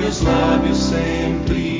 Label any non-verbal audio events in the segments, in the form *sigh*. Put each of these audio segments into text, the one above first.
Meus lábios sempre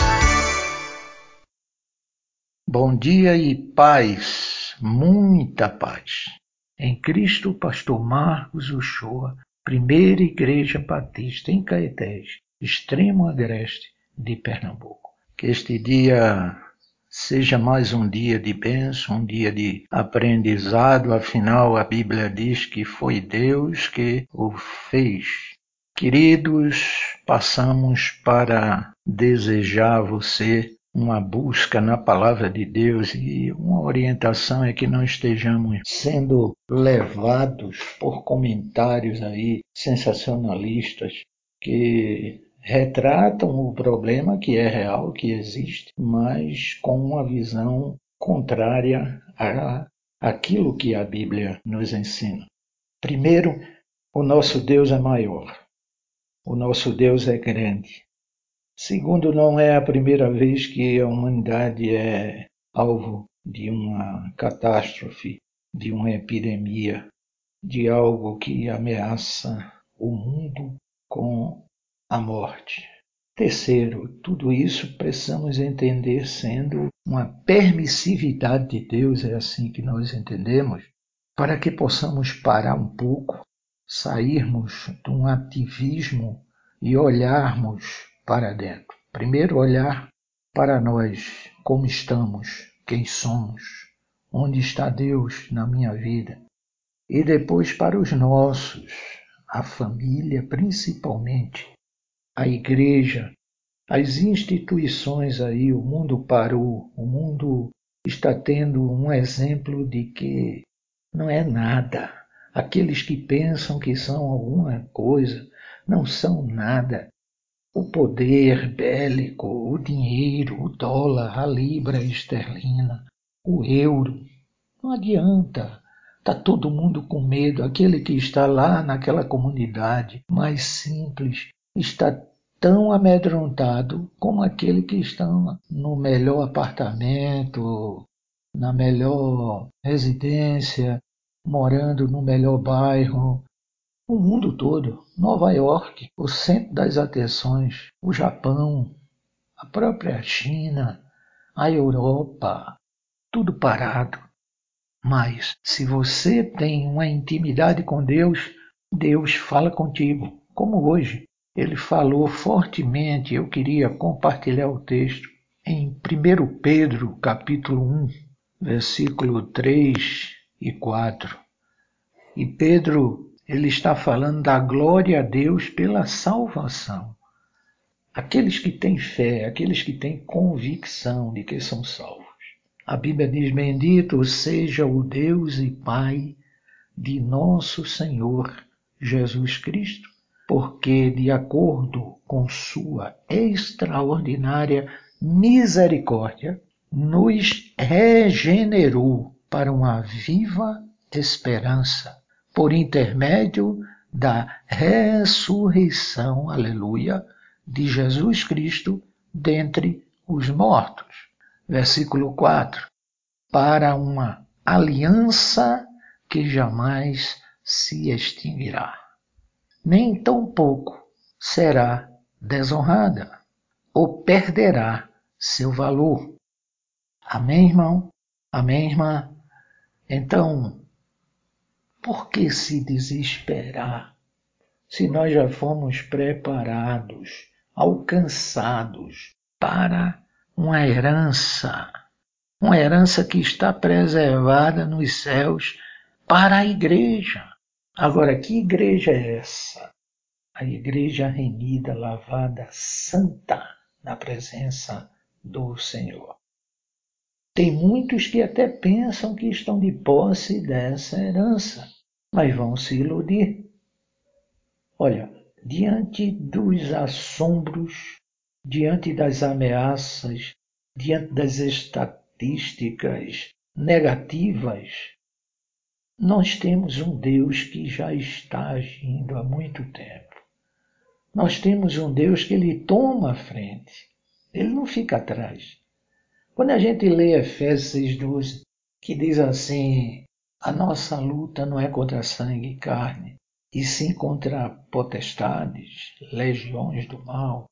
Bom dia e paz, muita paz. Em Cristo, Pastor Marcos Uchoa, Primeira Igreja Batista em Caetés, extremo agreste de Pernambuco. Que este dia seja mais um dia de bênção, um dia de aprendizado, afinal a Bíblia diz que foi Deus que o fez. Queridos, passamos para desejar você uma busca na palavra de Deus e uma orientação é que não estejamos sendo levados por comentários aí sensacionalistas que retratam o problema que é real, que existe, mas com uma visão contrária a aquilo que a Bíblia nos ensina. Primeiro, o nosso Deus é maior. O nosso Deus é grande. Segundo, não é a primeira vez que a humanidade é alvo de uma catástrofe, de uma epidemia, de algo que ameaça o mundo com a morte. Terceiro, tudo isso precisamos entender sendo uma permissividade de Deus, é assim que nós entendemos, para que possamos parar um pouco, sairmos de um ativismo e olharmos para dentro. Primeiro, olhar para nós, como estamos, quem somos, onde está Deus na minha vida. E depois para os nossos, a família principalmente, a igreja, as instituições aí, o mundo parou, o mundo está tendo um exemplo de que não é nada. Aqueles que pensam que são alguma coisa não são nada o poder bélico, o dinheiro, o dólar, a libra esterlina, o euro. Não adianta. Está todo mundo com medo. Aquele que está lá naquela comunidade mais simples está tão amedrontado como aquele que está no melhor apartamento, na melhor residência, morando no melhor bairro, o mundo todo, Nova York, o centro das atenções, o Japão, a própria China, a Europa, tudo parado. Mas se você tem uma intimidade com Deus, Deus fala contigo, como hoje. Ele falou fortemente, eu queria compartilhar o texto em 1 Pedro, capítulo 1, versículo 3 e 4. E Pedro ele está falando da glória a Deus pela salvação. Aqueles que têm fé, aqueles que têm convicção de que são salvos. A Bíblia diz: Bendito seja o Deus e Pai de nosso Senhor Jesus Cristo, porque, de acordo com Sua extraordinária misericórdia, nos regenerou para uma viva esperança por intermédio da ressurreição, aleluia, de Jesus Cristo dentre os mortos. Versículo 4. Para uma aliança que jamais se extinguirá, nem tampouco será desonrada ou perderá seu valor. Amém, irmão? Amém, irmã? Então, por que se desesperar se nós já fomos preparados, alcançados para uma herança, uma herança que está preservada nos céus para a igreja? Agora, que igreja é essa? A igreja remida, lavada, santa na presença do Senhor. Tem muitos que até pensam que estão de posse dessa herança, mas vão se iludir. Olha, diante dos assombros, diante das ameaças, diante das estatísticas negativas, nós temos um Deus que já está agindo há muito tempo. Nós temos um Deus que ele toma a frente, ele não fica atrás. Quando a gente lê Efésios 6,12, que diz assim: a nossa luta não é contra sangue e carne, e sim contra potestades, legiões do mal,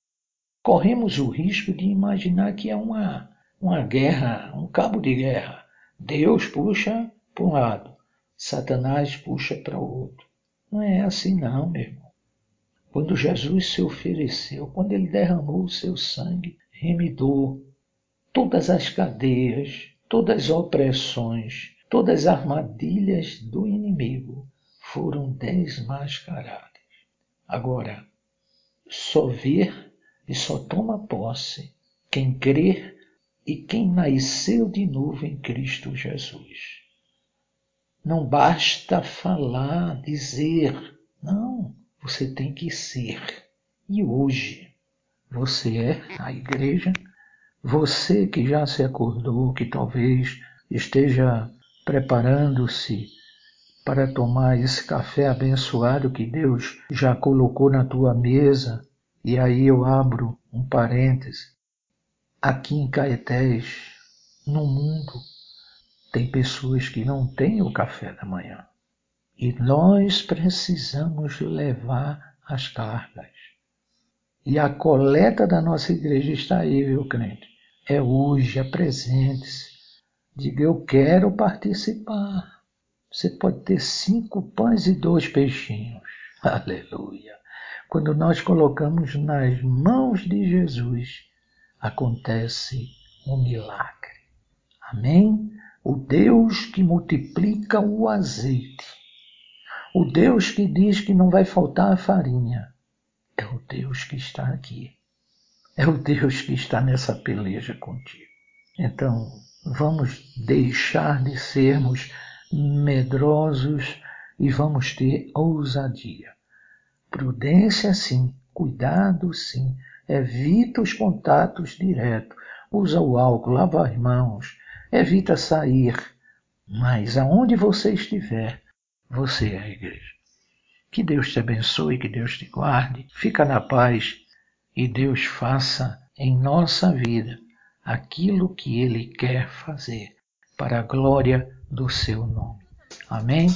corremos o risco de imaginar que é uma, uma guerra, um cabo de guerra. Deus puxa para um lado, Satanás puxa para o outro. Não é assim não, meu irmão. Quando Jesus se ofereceu, quando ele derramou o seu sangue, remidou todas as cadeias, todas as opressões, todas as armadilhas do inimigo foram desmascaradas. Agora, só ver e só toma posse quem crer e quem nasceu de novo em Cristo Jesus. Não basta falar, dizer, não, você tem que ser. E hoje, você é a igreja, você que já se acordou, que talvez esteja preparando-se para tomar esse café abençoado que Deus já colocou na tua mesa. E aí eu abro um parêntese. Aqui em Caetés, no mundo, tem pessoas que não têm o café da manhã. E nós precisamos levar as cargas. E a coleta da nossa igreja está aí, viu, crente? É hoje, apresente-se. Diga, eu quero participar. Você pode ter cinco pães e dois peixinhos. *laughs* Aleluia. Quando nós colocamos nas mãos de Jesus, acontece um milagre. Amém? O Deus que multiplica o azeite, o Deus que diz que não vai faltar a farinha, é o Deus que está aqui. É o Deus que está nessa peleja contigo. Então, vamos deixar de sermos medrosos e vamos ter ousadia. Prudência sim, cuidado sim, evita os contatos diretos, usa o álcool, lava as mãos, evita sair, mas aonde você estiver, você é a igreja. Que Deus te abençoe, que Deus te guarde, fica na paz e Deus faça em nossa vida aquilo que Ele quer fazer para a glória do seu nome. Amém?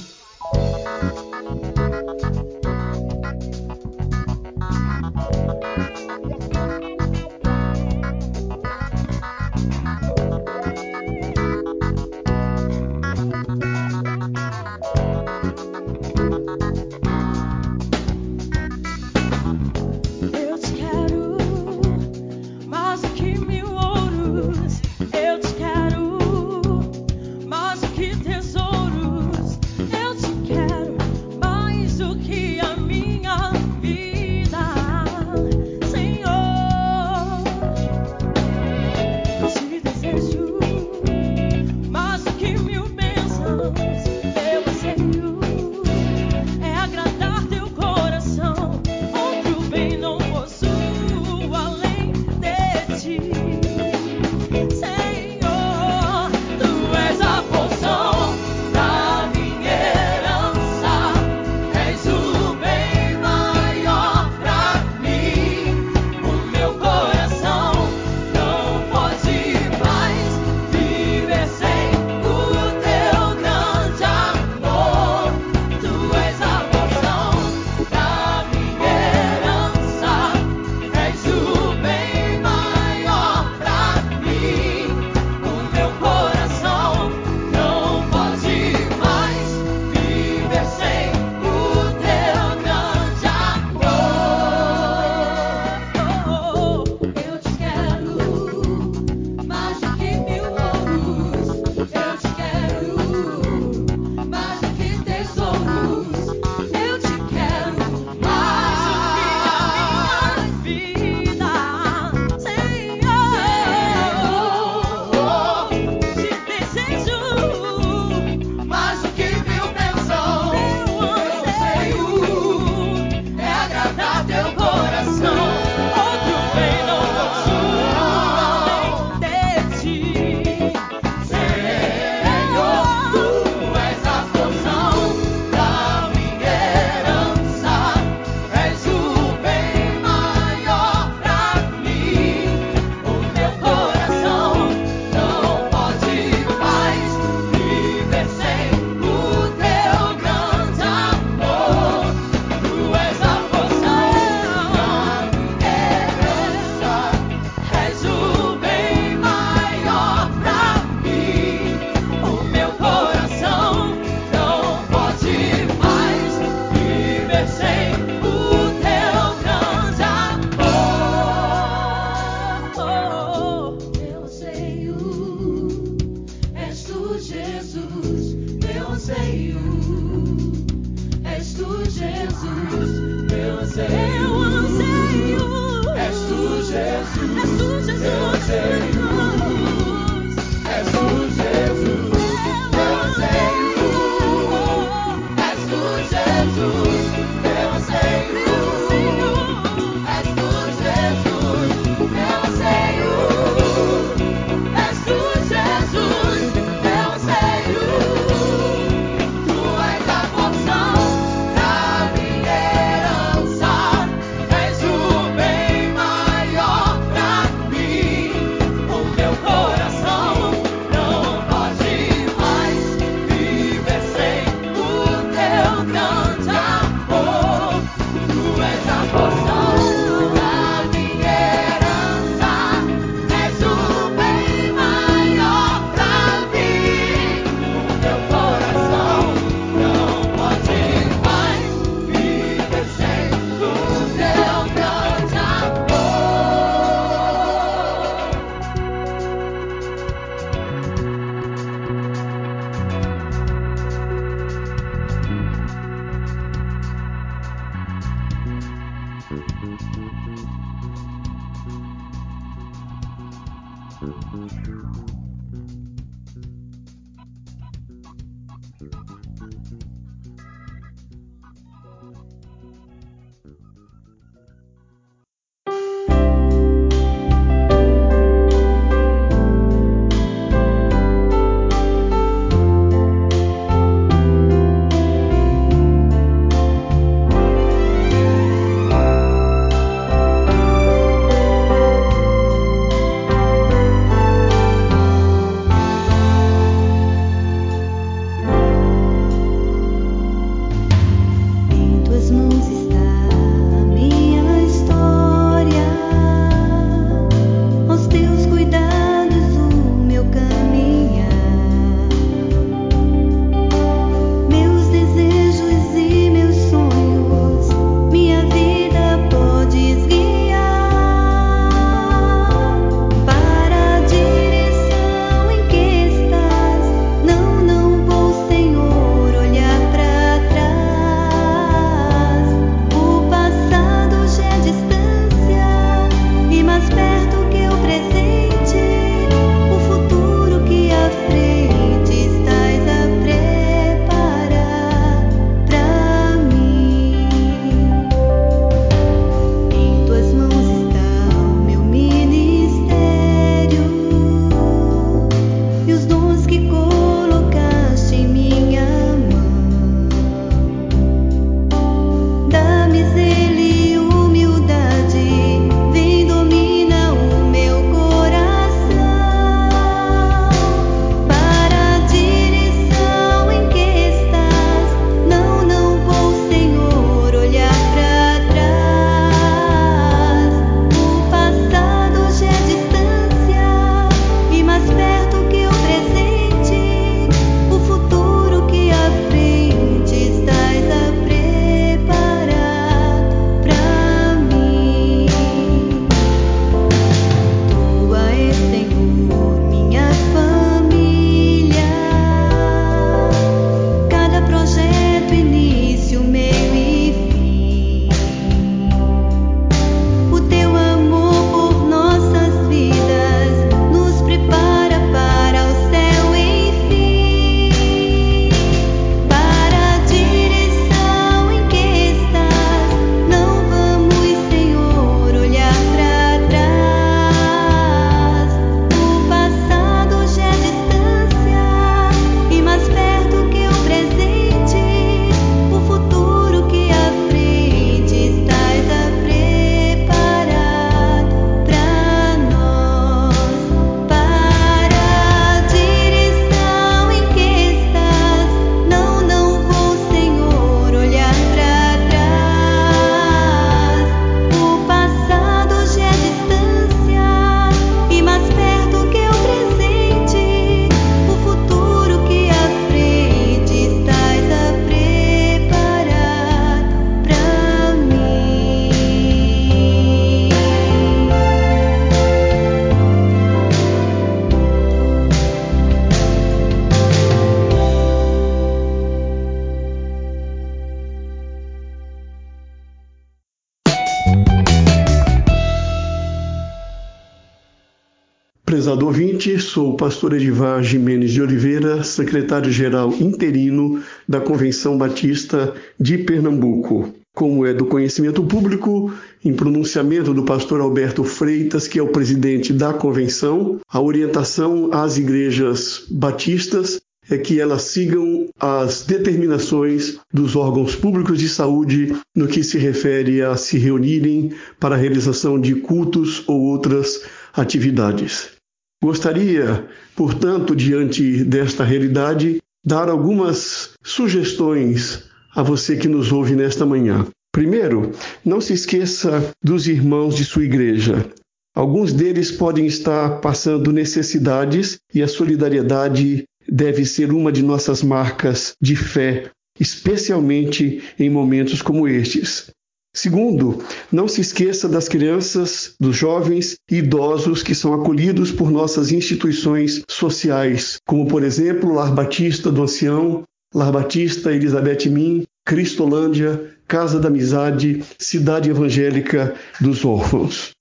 Ouvinte, sou o pastor Edivar Jimenez de Oliveira, secretário-geral interino da Convenção Batista de Pernambuco. Como é do conhecimento público, em pronunciamento do pastor Alberto Freitas, que é o presidente da convenção, a orientação às igrejas batistas é que elas sigam as determinações dos órgãos públicos de saúde no que se refere a se reunirem para a realização de cultos ou outras atividades. Gostaria, portanto, diante desta realidade, dar algumas sugestões a você que nos ouve nesta manhã. Primeiro, não se esqueça dos irmãos de sua igreja. Alguns deles podem estar passando necessidades e a solidariedade deve ser uma de nossas marcas de fé, especialmente em momentos como estes. Segundo, não se esqueça das crianças, dos jovens e idosos que são acolhidos por nossas instituições sociais, como por exemplo Lar Batista do Ancião, Lar Batista Elizabeth Min, Cristolândia, Casa da Amizade, Cidade Evangélica dos Órfãos.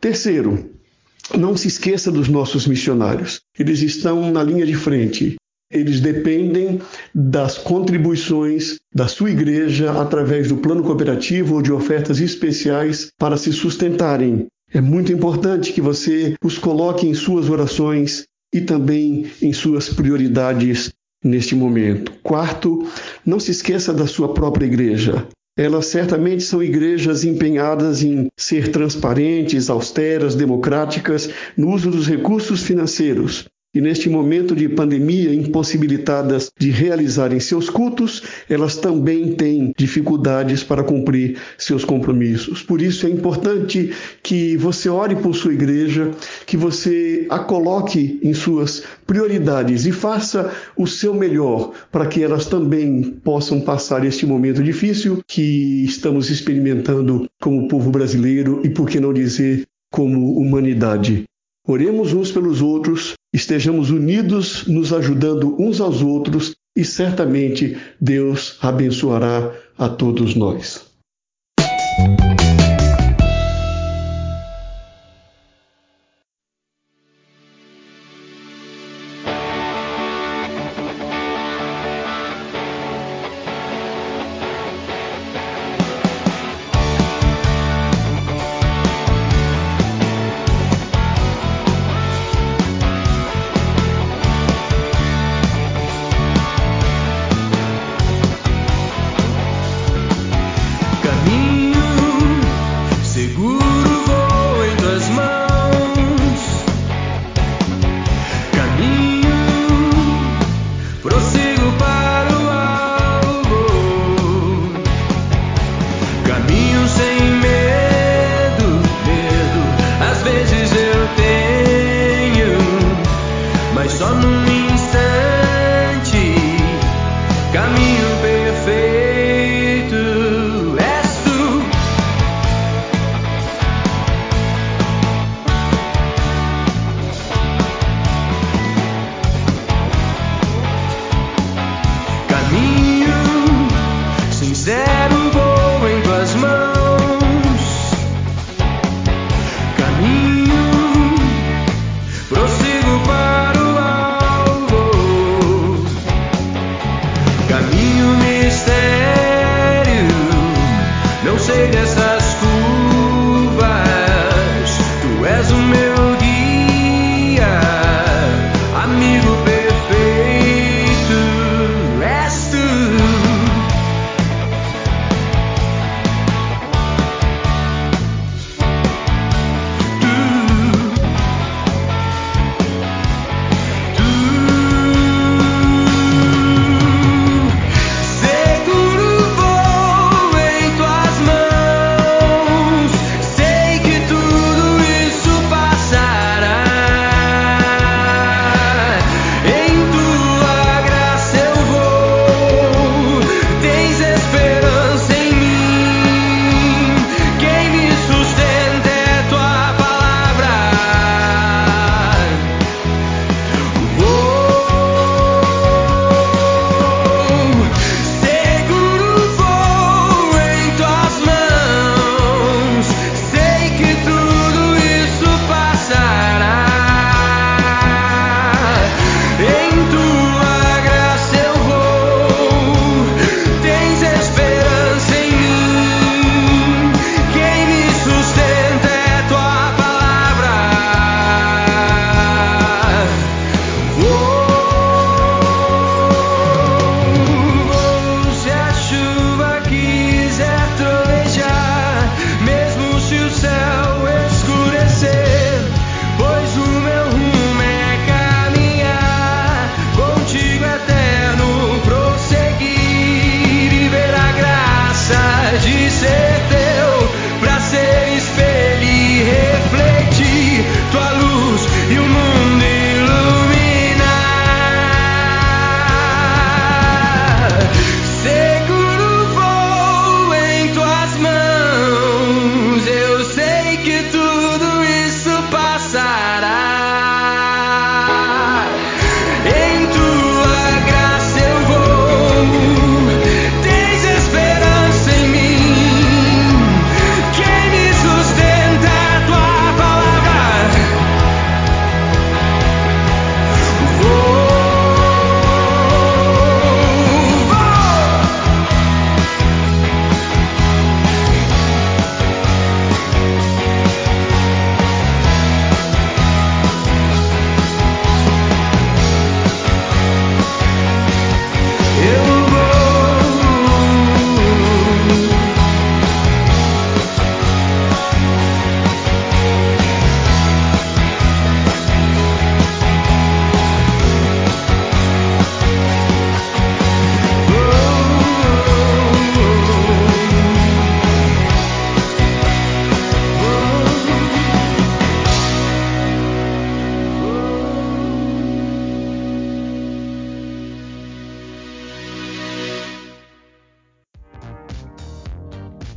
Terceiro, não se esqueça dos nossos missionários. Eles estão na linha de frente. Eles dependem das contribuições da sua igreja através do plano cooperativo ou de ofertas especiais para se sustentarem. É muito importante que você os coloque em suas orações e também em suas prioridades neste momento. Quarto, não se esqueça da sua própria igreja. Elas certamente são igrejas empenhadas em ser transparentes, austeras, democráticas no uso dos recursos financeiros. E neste momento de pandemia, impossibilitadas de realizarem seus cultos, elas também têm dificuldades para cumprir seus compromissos. Por isso é importante que você ore por sua igreja, que você a coloque em suas prioridades e faça o seu melhor para que elas também possam passar este momento difícil que estamos experimentando como povo brasileiro e, por que não dizer, como humanidade. Oremos uns pelos outros, estejamos unidos, nos ajudando uns aos outros e certamente Deus abençoará a todos nós.